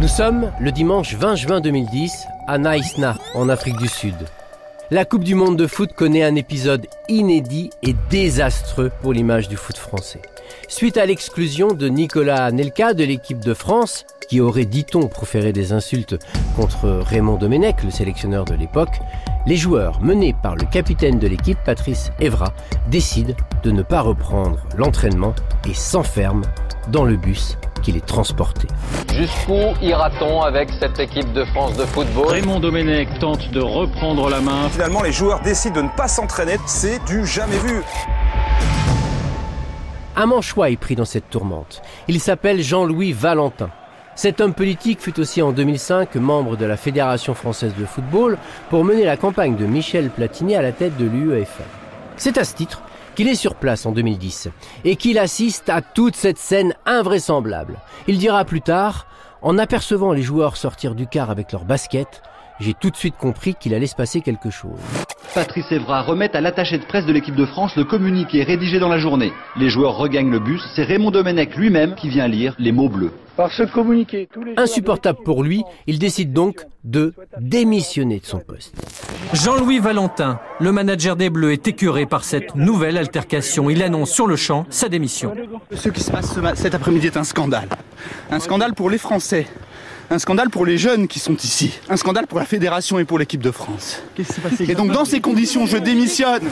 Nous sommes le dimanche 20 juin 2010 à Naïsna, en Afrique du Sud. La Coupe du Monde de foot connaît un épisode inédit et désastreux pour l'image du foot français. Suite à l'exclusion de Nicolas Nelka de l'équipe de France, qui aurait, dit-on, proféré des insultes contre Raymond Domenech, le sélectionneur de l'époque, les joueurs, menés par le capitaine de l'équipe, Patrice Evra, décident de ne pas reprendre l'entraînement et s'enferment dans le bus qui les transportait. Jusqu'où ira-t-on avec cette équipe de France de football? Raymond Domenech tente de reprendre la main. Finalement, les joueurs décident de ne pas s'entraîner. C'est du jamais vu. Un manchois est pris dans cette tourmente. Il s'appelle Jean-Louis Valentin. Cet homme politique fut aussi en 2005 membre de la Fédération française de football pour mener la campagne de Michel Platini à la tête de l'UEFA. C'est à ce titre qu'il est sur place en 2010 et qu'il assiste à toute cette scène invraisemblable. Il dira plus tard, en apercevant les joueurs sortir du car avec leurs baskets, j'ai tout de suite compris qu'il allait se passer quelque chose. Patrice Evra remet à l'attaché de presse de l'équipe de France le communiqué rédigé dans la journée. Les joueurs regagnent le bus, c'est Raymond Domenech lui-même qui vient lire les mots bleus. Par ce communiqué, tous les Insupportable pour lui, il décide donc de démissionner de son poste. Jean-Louis Valentin, le manager des Bleus, est écœuré par cette nouvelle altercation. Il annonce sur le champ sa démission. Ce qui se passe cet après-midi est un scandale. Un scandale pour les Français. Un scandale pour les jeunes qui sont ici. Un scandale pour la fédération et pour l'équipe de France. Et donc dans ces conditions, je démissionne.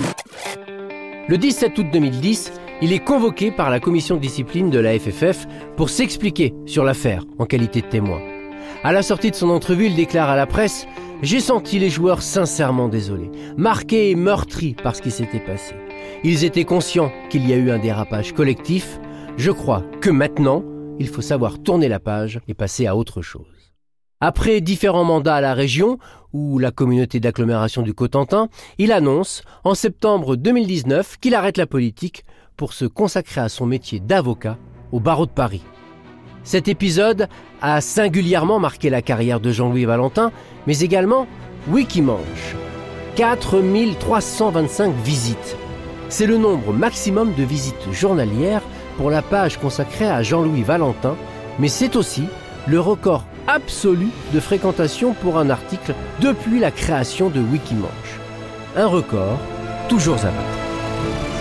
Le 17 août 2010, il est convoqué par la commission de discipline de la FFF pour s'expliquer sur l'affaire en qualité de témoin. À la sortie de son entrevue, il déclare à la presse J'ai senti les joueurs sincèrement désolés, marqués et meurtris par ce qui s'était passé. Ils étaient conscients qu'il y a eu un dérapage collectif. Je crois que maintenant, il faut savoir tourner la page et passer à autre chose. Après différents mandats à la région ou la communauté d'agglomération du Cotentin, il annonce en septembre 2019 qu'il arrête la politique pour se consacrer à son métier d'avocat au barreau de Paris. Cet épisode a singulièrement marqué la carrière de Jean-Louis Valentin, mais également Wikimanche. 4325 visites. C'est le nombre maximum de visites journalières pour la page consacrée à Jean-Louis Valentin, mais c'est aussi le record absolu de fréquentation pour un article depuis la création de Wikimanche. Un record toujours à battre.